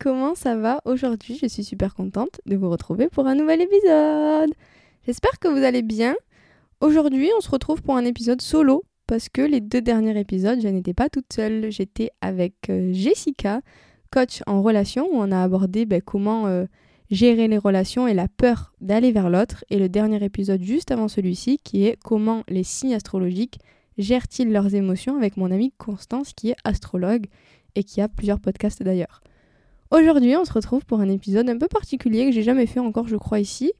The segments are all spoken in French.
Comment ça va Aujourd'hui, je suis super contente de vous retrouver pour un nouvel épisode. J'espère que vous allez bien. Aujourd'hui, on se retrouve pour un épisode solo parce que les deux derniers épisodes, je n'étais pas toute seule. J'étais avec euh, Jessica, coach en relation, où on a abordé ben, comment euh, gérer les relations et la peur d'aller vers l'autre. Et le dernier épisode juste avant celui-ci, qui est comment les signes astrologiques gèrent-ils leurs émotions avec mon amie Constance, qui est astrologue et qui a plusieurs podcasts d'ailleurs. Aujourd'hui, on se retrouve pour un épisode un peu particulier que j'ai jamais fait encore, je crois, ici.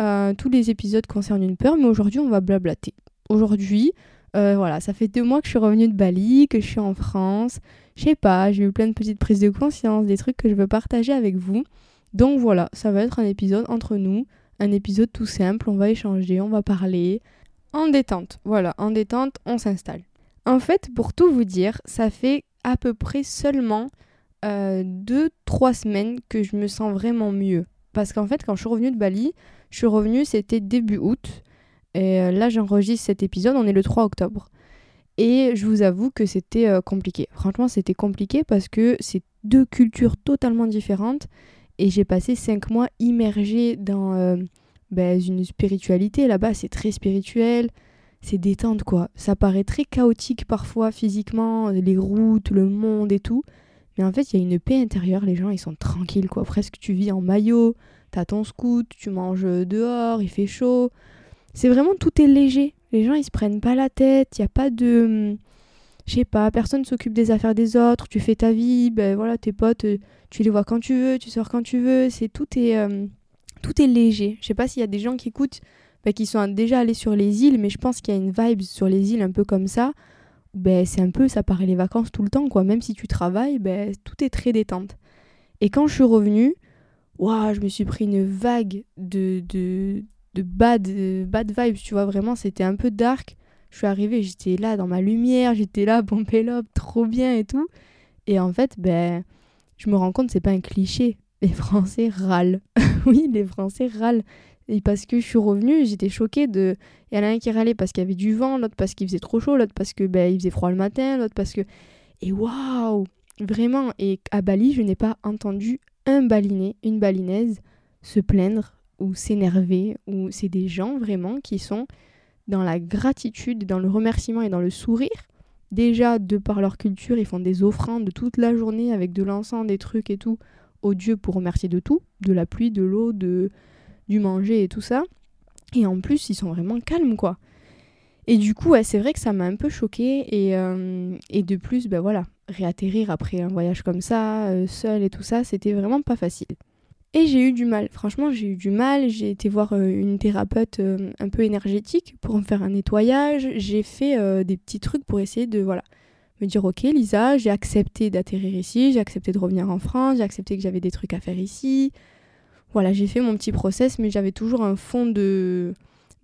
Euh, tous les épisodes concernent une peur, mais aujourd'hui, on va blablater. Aujourd'hui, euh, voilà, ça fait deux mois que je suis revenue de Bali, que je suis en France. Je sais pas, j'ai eu plein de petites prises de conscience, des trucs que je veux partager avec vous. Donc voilà, ça va être un épisode entre nous, un épisode tout simple, on va échanger, on va parler. En détente, voilà, en détente, on s'installe. En fait, pour tout vous dire, ça fait à peu près seulement 2-3 euh, semaines que je me sens vraiment mieux. Parce qu'en fait, quand je suis revenue de Bali, je suis revenue, c'était début août. Et euh, là, j'enregistre cet épisode, on est le 3 octobre. Et je vous avoue que c'était euh, compliqué. Franchement, c'était compliqué parce que c'est deux cultures totalement différentes. Et j'ai passé 5 mois immergée dans ben, une spiritualité. Là-bas, c'est très spirituel c'est détente quoi. Ça paraît très chaotique parfois physiquement, les routes, le monde et tout. Mais en fait, il y a une paix intérieure, les gens ils sont tranquilles quoi. Presque tu vis en maillot, t'as ton scout, tu manges dehors, il fait chaud. C'est vraiment tout est léger. Les gens ils se prennent pas la tête, il y a pas de je sais pas, personne s'occupe des affaires des autres, tu fais ta vie, ben voilà, tes potes, tu les vois quand tu veux, tu sors quand tu veux, c'est tout est euh, tout est léger. Je sais pas s'il y a des gens qui écoutent bah, qui sont déjà allés sur les îles, mais je pense qu'il y a une vibe sur les îles un peu comme ça. Ben, c'est un peu, ça paraît les vacances tout le temps, quoi. Même si tu travailles, ben, tout est très détente. Et quand je suis revenue, waouh, je me suis pris une vague de, de, de bad, bad vibes, tu vois. Vraiment, c'était un peu dark. Je suis arrivée, j'étais là dans ma lumière, j'étais là, pélope, trop bien et tout. Et en fait, ben, je me rends compte, c'est pas un cliché. Les Français râlent. oui, les Français râlent. Et parce que je suis revenue, j'étais choquée de. Il y en a un qui râlait parce qu'il y avait du vent, l'autre parce qu'il faisait trop chaud, l'autre parce que ben, faisait froid le matin, l'autre parce que. Et waouh Vraiment Et à Bali, je n'ai pas entendu un baliné, une balinaise se plaindre ou s'énerver, ou c'est des gens vraiment qui sont dans la gratitude, dans le remerciement et dans le sourire. Déjà, de par leur culture, ils font des offrandes toute la journée avec de l'encens, des trucs et tout, au Dieu pour remercier de tout, de la pluie, de l'eau, de, du manger et tout ça. Et en plus, ils sont vraiment calmes, quoi. Et du coup, c'est vrai que ça m'a un peu choquée. Et, euh, et de plus, ben voilà, réatterrir après un voyage comme ça, euh, seul et tout ça, c'était vraiment pas facile. Et j'ai eu du mal. Franchement, j'ai eu du mal. J'ai été voir euh, une thérapeute un peu énergétique pour me faire un nettoyage. J'ai fait des petits trucs pour essayer de, voilà, me dire, ok, Lisa, j'ai accepté d'atterrir ici, j'ai accepté de revenir en France, j'ai accepté que j'avais des trucs à faire ici. Voilà, j'ai fait mon petit process, mais j'avais toujours un fond de,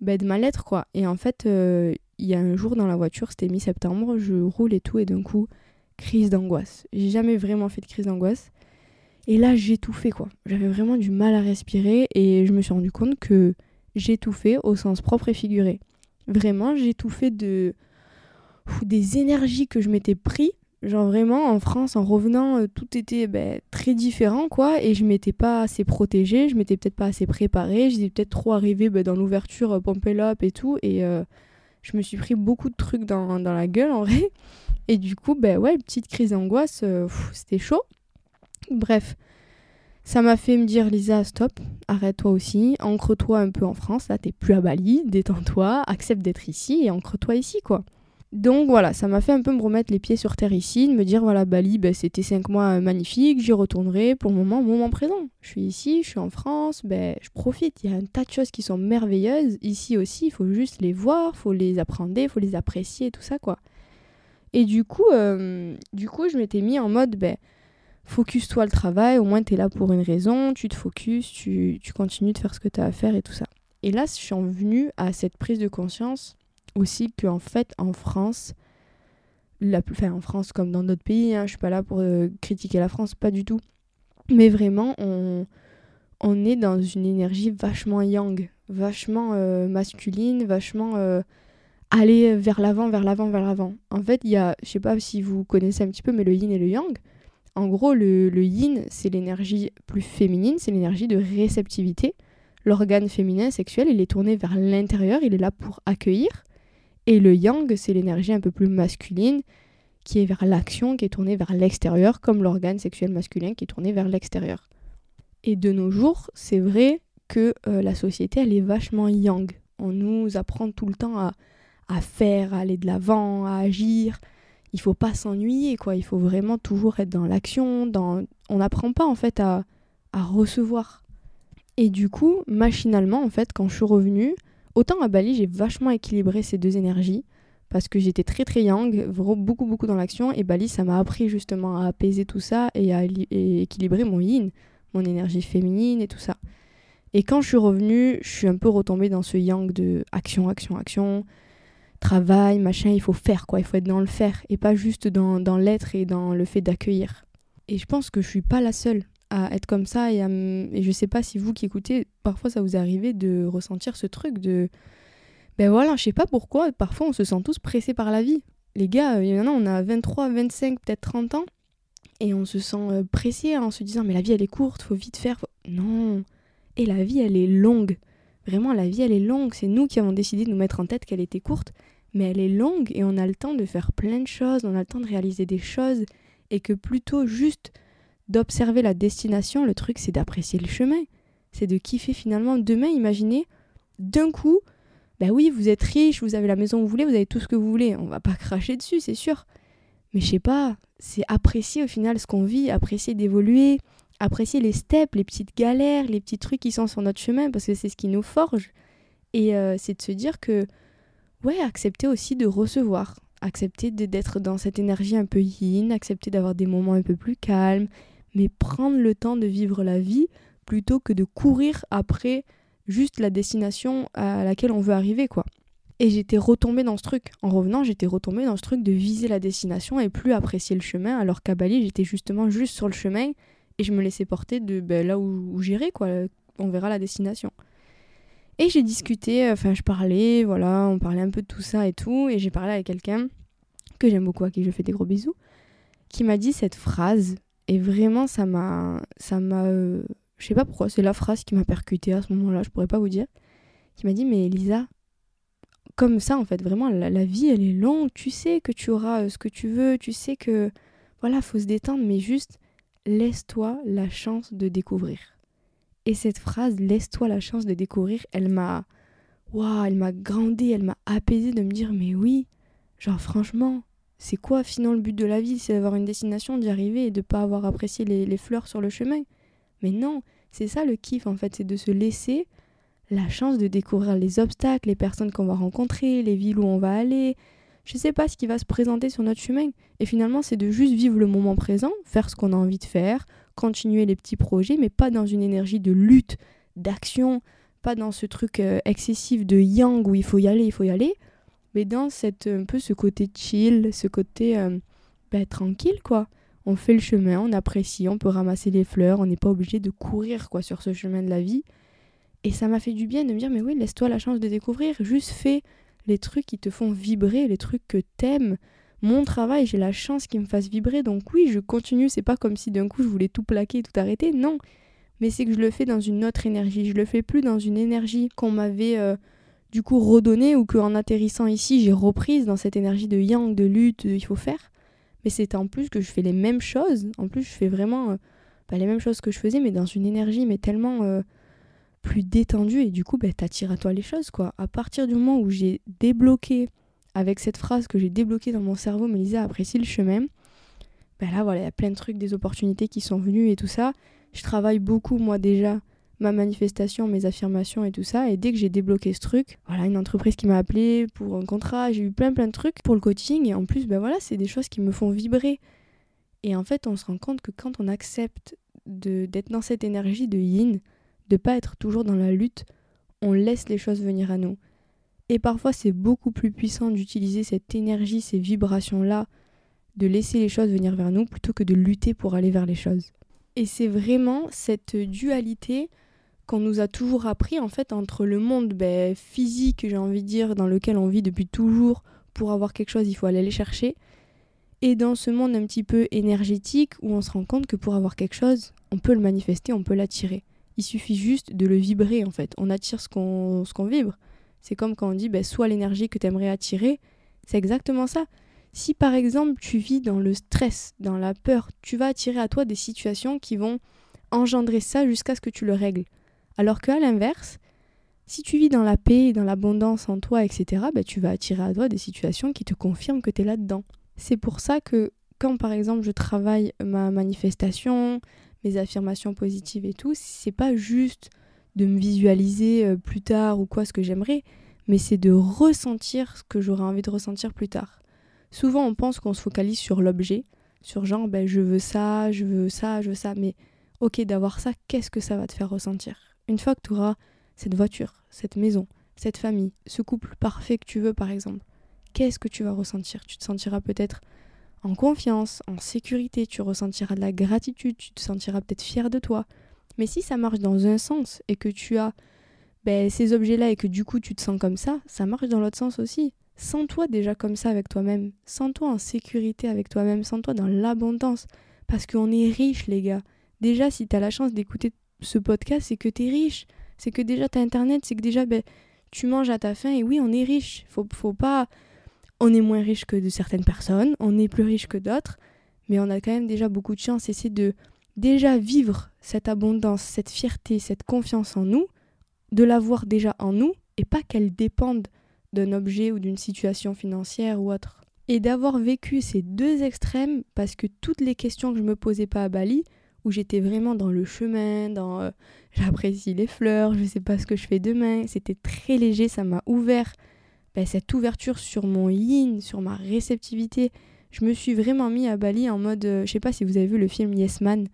bah, de mal-être, quoi. Et en fait, euh, il y a un jour dans la voiture, c'était mi-septembre, je roule et tout, et d'un coup, crise d'angoisse. J'ai jamais vraiment fait de crise d'angoisse. Et là, j'étouffais, quoi. J'avais vraiment du mal à respirer, et je me suis rendu compte que j'étouffais au sens propre et figuré. Vraiment, j'étouffais de des énergies que je m'étais pris Genre vraiment, en France, en revenant, euh, tout était ben, très différent, quoi. Et je m'étais pas assez protégée, je m'étais peut-être pas assez préparée, j'étais peut-être trop arrivée ben, dans l'ouverture euh, et tout. Et euh, je me suis pris beaucoup de trucs dans, dans, la gueule, en vrai. Et du coup, ben ouais, petite crise d'angoisse, c'était chaud. Bref, Ça m'a fait me dire, Lisa, stop, arrête-toi aussi, ancre-toi un peu en France, là t'es plus à Bali, détends-toi, accepte d'être ici et ancre-toi ici, quoi. Donc voilà, ça m'a fait un peu me remettre les pieds sur terre ici, de me dire voilà, Bali, ben, c'était cinq mois magnifiques, j'y retournerai pour le moment, moment présent. Je suis ici, je suis en France, ben, je profite. Il y a un tas de choses qui sont merveilleuses ici aussi, il faut juste les voir, faut les apprendre, faut les apprécier, tout ça quoi. Et du coup, euh, du coup je m'étais mis en mode ben, focus-toi le travail, au moins tu es là pour une raison, tu te focuses, tu, tu continues de faire ce que tu as à faire et tout ça. Et là, je suis venue à cette prise de conscience aussi qu'en fait, en France, la, enfin, en France comme dans d'autres pays, hein, je suis pas là pour euh, critiquer la France, pas du tout. Mais vraiment, on, on est dans une énergie vachement yang, vachement euh, masculine, vachement euh, aller vers l'avant, vers l'avant, vers l'avant. En fait, il y a, je sais pas si vous connaissez un petit peu, mais le yin et le yang. En gros, le, le yin, c'est l'énergie plus féminine, c'est l'énergie de réceptivité. L'organe féminin sexuel, il est tourné vers l'intérieur, il est là pour accueillir. Et le yang, c'est l'énergie un peu plus masculine qui est vers l'action, qui est tournée vers l'extérieur, comme l'organe sexuel masculin qui est tourné vers l'extérieur. Et de nos jours, c'est vrai que euh, la société, elle est vachement yang. On nous apprend tout le temps à, faire, à aller de l'avant, à agir. Il faut pas s'ennuyer, quoi. Il faut vraiment toujours être dans l'action. On n'apprend pas, en fait, à, à recevoir. Et du coup, machinalement, en fait, quand je suis revenue, Autant à Bali, j'ai vachement équilibré ces deux énergies parce que j'étais très très yang, beaucoup beaucoup dans l'action et Bali ça m'a appris justement à apaiser tout ça et à équilibrer mon yin, mon énergie féminine et tout ça. Et quand je suis revenue, je suis un peu retombée dans ce yang de action, action, action, travail, machin, il faut faire quoi, il faut être dans le faire et pas juste dans, dans l'être et dans le fait d'accueillir. Et je pense que je suis pas la seule à être comme ça et, et je sais pas si vous qui écoutez, parfois ça vous arrive de ressentir ce truc de ben voilà, je sais pas pourquoi, parfois on se sent tous pressés par la vie. Les gars, il y en a, on a 23, 25, peut-être 30 ans et on se sent euh, pressé en se disant mais la vie elle est courte, faut vite faire. Non. Et la vie elle est longue. Vraiment la vie elle est longue, c'est nous qui avons décidé de nous mettre en tête qu'elle était courte, mais elle est longue et on a le temps de faire plein de choses, on a le temps de réaliser des choses et que plutôt juste d'observer la destination, le truc c'est d'apprécier le chemin. C'est de kiffer finalement. Demain, imaginez, d'un coup, ben oui, vous êtes riche, vous avez la maison que vous voulez, vous avez tout ce que vous voulez. On va pas cracher dessus, c'est sûr. Mais je sais pas, c'est apprécier au final ce qu'on vit, apprécier d'évoluer, apprécier les steps, les petites galères, les petits trucs qui sont sur notre chemin, parce que c'est ce qui nous forge. Et euh, c'est de se dire que, ouais, accepter aussi de recevoir, accepter d'être dans cette énergie un peu yin, accepter d'avoir des moments un peu plus calmes, mais prendre le temps de vivre la vie plutôt que de courir après juste la destination à laquelle on veut arriver quoi. Et j'étais retombée dans ce truc. En revenant, j'étais retombée dans ce truc de viser la destination et plus apprécier le chemin, alors qu'à Bali, j'étais justement juste sur le chemin et je me laissais porter de ben, là où, j'irai, quoi. On verra la destination. Et j'ai discuté, enfin, je parlais, voilà, on parlait un peu de tout ça et tout, et j'ai parlé avec quelqu'un que j'aime beaucoup, à qui je fais des gros bisous, qui m'a dit cette phrase et vraiment, ça m'a. Ça m'a. Euh, je sais pas pourquoi, c'est la phrase qui m'a percuté à ce moment-là, je pourrais pas vous dire. Qui m'a dit Mais Elisa, comme ça en fait, vraiment, la, vie elle est longue, tu sais que tu auras euh, ce que tu veux, tu sais que. Voilà, faut se détendre, mais juste laisse-toi la chance de découvrir. Et cette phrase, laisse-toi la chance de découvrir, elle m'a. Waouh, elle m'a grandi, elle m'a apaisé de me dire Mais oui, genre franchement, c'est quoi finalement le but de la vie? C'est d'avoir une destination, d'y arriver et de pas avoir apprécié les, fleurs sur le chemin. Mais non, c'est ça le kiff en fait, c'est de se laisser la chance de découvrir les obstacles, les personnes qu'on va rencontrer, les villes où on va aller. Je sais pas ce qui va se présenter sur notre chemin. Et finalement, c'est de juste vivre le moment présent, faire ce qu'on a envie de faire, continuer les petits projets, mais pas dans une énergie de lutte, d'action, pas dans ce truc euh, excessif de yang où il faut y aller, il faut y aller, mais dans cette, un peu ce côté chill, ce côté euh, bah, tranquille, quoi. On fait le chemin, on apprécie, on peut ramasser les fleurs, on n'est pas obligé de courir, quoi, sur ce chemin de la vie. Et ça m'a fait du bien de me dire, mais oui, laisse-toi la chance de découvrir, juste fais les trucs qui te font vibrer, les trucs que t'aimes. Mon travail, j'ai la chance qu'il me fasse vibrer, donc oui, je continue, c'est pas comme si d'un coup je voulais tout plaquer, tout arrêter, non. Mais c'est que je le fais dans une autre énergie, je le fais plus dans une énergie qu'on m'avait... Euh, du coup redonner ou qu'en atterrissant ici, j'ai reprise dans cette énergie de yang, de lutte, il faut faire. Mais c'est en plus que je fais les mêmes choses. En plus, je fais vraiment. Euh, bah, les mêmes choses que je faisais, mais dans une énergie, mais tellement euh, plus détendue. Et du coup, bah, t'attires à toi les choses, quoi. À partir du moment où j'ai débloqué, avec cette phrase que j'ai débloquée dans mon cerveau, Mélisa apprécie le chemin, bah là, voilà, il y a plein de trucs, des opportunités qui sont venues et tout ça. Je travaille beaucoup, moi, déjà, ma manifestation, mes affirmations et tout ça. Et dès que j'ai débloqué ce truc, voilà, une entreprise qui m'a appelé pour un contrat, j'ai eu plein plein de trucs pour le coaching. Et en plus, ben voilà, c'est des choses qui me font vibrer. Et en fait, on se rend compte que quand on accepte d'être dans cette énergie de yin, de pas être toujours dans la lutte, on laisse les choses venir à nous. Et parfois, c'est beaucoup plus puissant d'utiliser cette énergie, ces vibrations-là, de laisser les choses venir vers nous plutôt que de lutter pour aller vers les choses. Et c'est vraiment cette dualité qu'on nous a toujours appris en fait entre le monde ben, physique, j'ai envie de dire, dans lequel on vit depuis toujours, pour avoir quelque chose, il faut aller les chercher, et dans ce monde un petit peu énergétique où on se rend compte que pour avoir quelque chose, on peut le manifester, on peut l'attirer. Il suffit juste de le vibrer en fait. On attire ce qu'on qu'on vibre. C'est comme quand on dit ben, soit l'énergie que tu aimerais attirer, c'est exactement ça. Si par exemple tu vis dans le stress, dans la peur, tu vas attirer à toi des situations qui vont engendrer ça jusqu'à ce que tu le règles. Alors qu'à l'inverse, si tu vis dans la paix, dans l'abondance en toi, etc., ben, tu vas attirer à toi des situations qui te confirment que tu es là-dedans. C'est pour ça que quand par exemple je travaille ma manifestation, mes affirmations positives et tout, c'est pas juste de me visualiser euh, plus tard ou quoi ce que j'aimerais, mais c'est de ressentir ce que j'aurais envie de ressentir plus tard. Souvent, on pense qu'on se focalise sur l'objet, sur genre, ben, je veux ça, je veux ça, je veux ça. Mais ok, d'avoir ça, qu'est-ce que ça va te faire ressentir? Une fois que tu auras cette voiture, cette maison, cette famille, ce couple parfait que tu veux, par exemple, qu'est-ce que tu vas ressentir? Tu te sentiras peut-être en confiance, en sécurité, tu ressentiras de la gratitude, tu te sentiras peut-être fier de toi. Mais si ça marche dans un sens et que tu as ben, ces objets-là et que du coup tu te sens comme ça, ça marche dans l'autre sens aussi. Sens-toi déjà comme ça avec toi-même. Sens-toi en sécurité avec toi-même. Sens-toi dans l'abondance. Parce qu'on est riche, les gars. Déjà, si tu as la chance d'écouter ce podcast, c'est que tu es riche. C'est que déjà tu as Internet. C'est que déjà, ben, tu manges à ta faim. Et oui, on est riche. Faut, faut pas. On est moins riche que de certaines personnes. On est plus riche que d'autres. Mais on a quand même déjà beaucoup de chance. Et c'est de déjà vivre cette abondance, cette fierté, cette confiance en nous. De l'avoir déjà en nous. Et pas qu'elle dépende d'un objet ou d'une situation financière ou autre. Et d'avoir vécu ces deux extrêmes, parce que toutes les questions que je me posais pas à Bali, où j'étais vraiment dans le chemin, dans euh, j'apprécie les fleurs, je sais pas ce que je fais demain, c'était très léger, ça m'a ouvert ben, cette ouverture sur mon yin, sur ma réceptivité. Je me suis vraiment mis à Bali en mode, euh, je sais pas si vous avez vu le film Yes Man,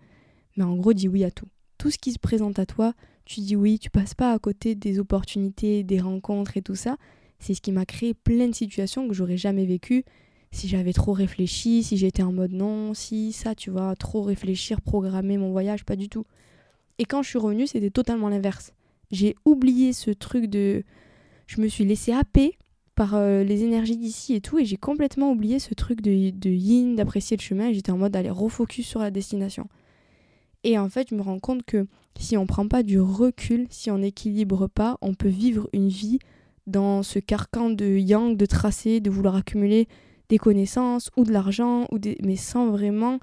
mais en gros, dis oui à tout. Tout ce qui se présente à toi, tu dis oui, tu passes pas à côté des opportunités, des rencontres et tout ça. C'est ce qui m'a créé plein de situations que j'aurais jamais vécues si j'avais trop réfléchi, si j'étais en mode non, si ça, tu vois, trop réfléchir, programmer mon voyage, pas du tout. Et quand je suis revenue, c'était totalement l'inverse. J'ai oublié ce truc de. Je me suis laissée happer par euh, les énergies d'ici et tout, et j'ai complètement oublié ce truc de, de yin, d'apprécier le chemin, et j'étais en mode d'aller refocus sur la destination. Et en fait, je me rends compte que si on prend pas du recul, si on n'équilibre pas, on peut vivre une vie dans ce carcan de yang, de tracer, de vouloir accumuler des connaissances ou de l'argent, ou des... mais sans vraiment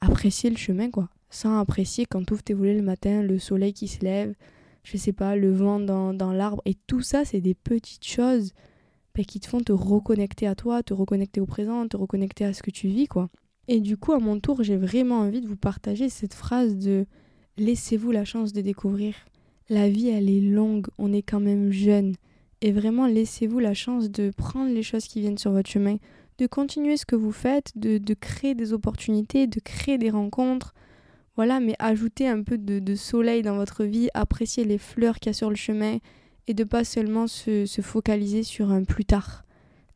apprécier le chemin, quoi. Sans apprécier quand tu ouvres tes volets le matin, le soleil qui se lève, je sais pas, le vent dans, dans l'arbre. Et tout ça, c'est des petites choses bah, qui te font te reconnecter à toi, te reconnecter au présent, te reconnecter à ce que tu vis, quoi. Et du coup, à mon tour, j'ai vraiment envie de vous partager cette phrase de laissez-vous la chance de découvrir. La vie, elle est longue, on est quand même jeune. Et vraiment, laissez-vous la chance de prendre les choses qui viennent sur votre chemin, de continuer ce que vous faites, de, de créer des opportunités, de créer des rencontres. Voilà, mais ajoutez un peu de, de soleil dans votre vie, appréciez les fleurs qu'il y a sur le chemin et de pas seulement se, se, focaliser sur un plus tard.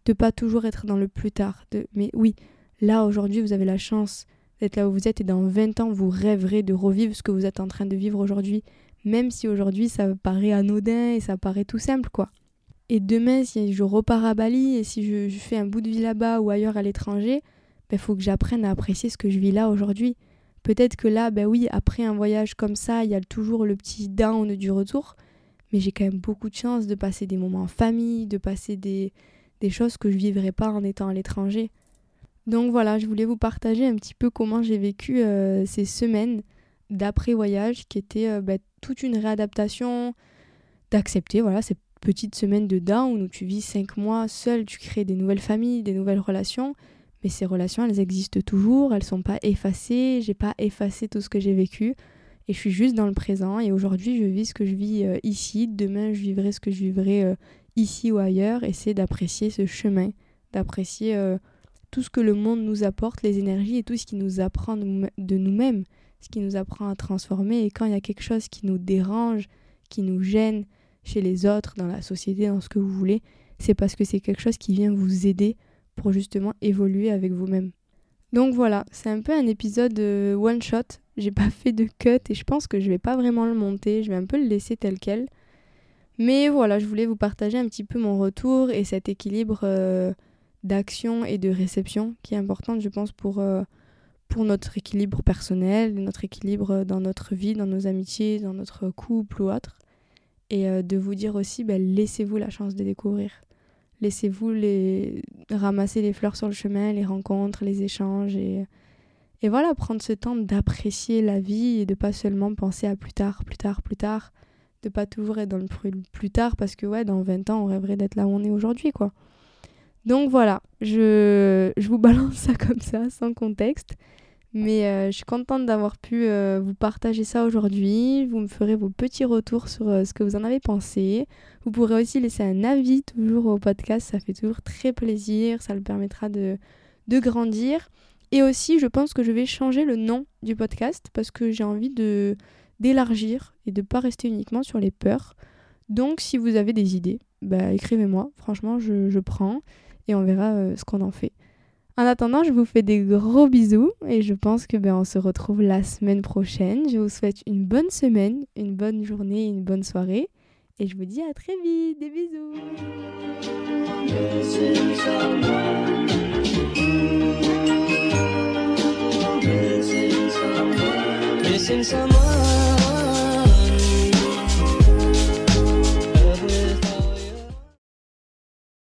De pas toujours être dans le plus tard. De, mais oui, là aujourd'hui, vous avez la chance d'être là où vous êtes et dans 20 ans, vous rêverez de revivre ce que vous êtes en train de vivre aujourd'hui, même si aujourd'hui ça paraît anodin et ça paraît tout simple, quoi. Et demain, si je repars à Bali et si je, fais un bout de vie là-bas ou ailleurs à l'étranger, il ben, faut que j'apprenne à apprécier ce que je vis là aujourd'hui. Peut-être que là, ben oui, après un voyage comme ça, il y a toujours le petit down du retour, mais j'ai quand même beaucoup de chance de passer des moments en famille, de passer des, des choses que je vivrais pas en étant à l'étranger. Donc voilà, je voulais vous partager un petit peu comment j'ai vécu euh, ces semaines d'après-voyage qui était euh, bah, toute une réadaptation, d'accepter voilà, cette petite semaine de où tu vis cinq mois seul, tu crées des nouvelles familles, des nouvelles relations. Mais ces relations, elles existent toujours, elles sont pas effacées, j'ai pas effacé tout ce que j'ai vécu. Et je suis juste dans le présent. Et aujourd'hui, je vis ce que je vis euh, ici. Demain, je vivrai ce que je vivrai euh, ici ou ailleurs. Et c'est d'apprécier ce chemin, d'apprécier tout ce que le monde nous apporte, les énergies et tout ce qui nous apprend de nous-mêmes ce qui nous apprend à transformer. Et quand il y a quelque chose qui nous dérange, qui nous gêne chez les autres, dans la société, dans ce que vous voulez, c'est parce que c'est quelque chose qui vient vous aider pour justement évoluer avec vous-même. Donc voilà, c'est un peu un épisode euh, one shot. J'ai pas fait de cut et je pense que je vais pas vraiment le monter, je vais un peu le laisser tel quel. Mais voilà, je voulais vous partager un petit peu mon retour et cet équilibre euh, d'action et de réception qui est important, je pense, pour, euh, pour notre équilibre personnel, notre équilibre dans notre vie, dans nos amitiés, dans notre couple ou autre. Et euh, de vous dire aussi, ben, laissez-vous la chance de découvrir. Laissez-vous les... ramasser les fleurs sur le chemin, les rencontres, les échanges. Et, et voilà, prendre ce temps d'apprécier la vie et de pas seulement penser à plus tard, plus tard, plus tard. De pas toujours être dans le plus tard parce que ouais, dans 20 ans, on rêverait d'être là où on est aujourd'hui, quoi. Donc voilà, je, je vous balance ça comme ça, sans contexte. Mais euh, je suis contente d'avoir pu euh, vous partager ça aujourd'hui. Vous me ferez vos petits retours sur euh, ce que vous en avez pensé. Vous pourrez aussi laisser un avis toujours au podcast. Ça fait toujours très plaisir. Ça le permettra de, de grandir. Et aussi, je pense que je vais changer le nom du podcast parce que j'ai envie de d'élargir et de ne pas rester uniquement sur les peurs. Donc, si vous avez des idées, bah, écrivez-moi. Franchement, je, je, prends et on verra ce qu'on en fait. En attendant, je vous fais des gros bisous et je pense que ben, on se retrouve la semaine prochaine. Je vous souhaite une bonne semaine, une bonne journée, une bonne soirée et je vous dis à très vite. Des bisous.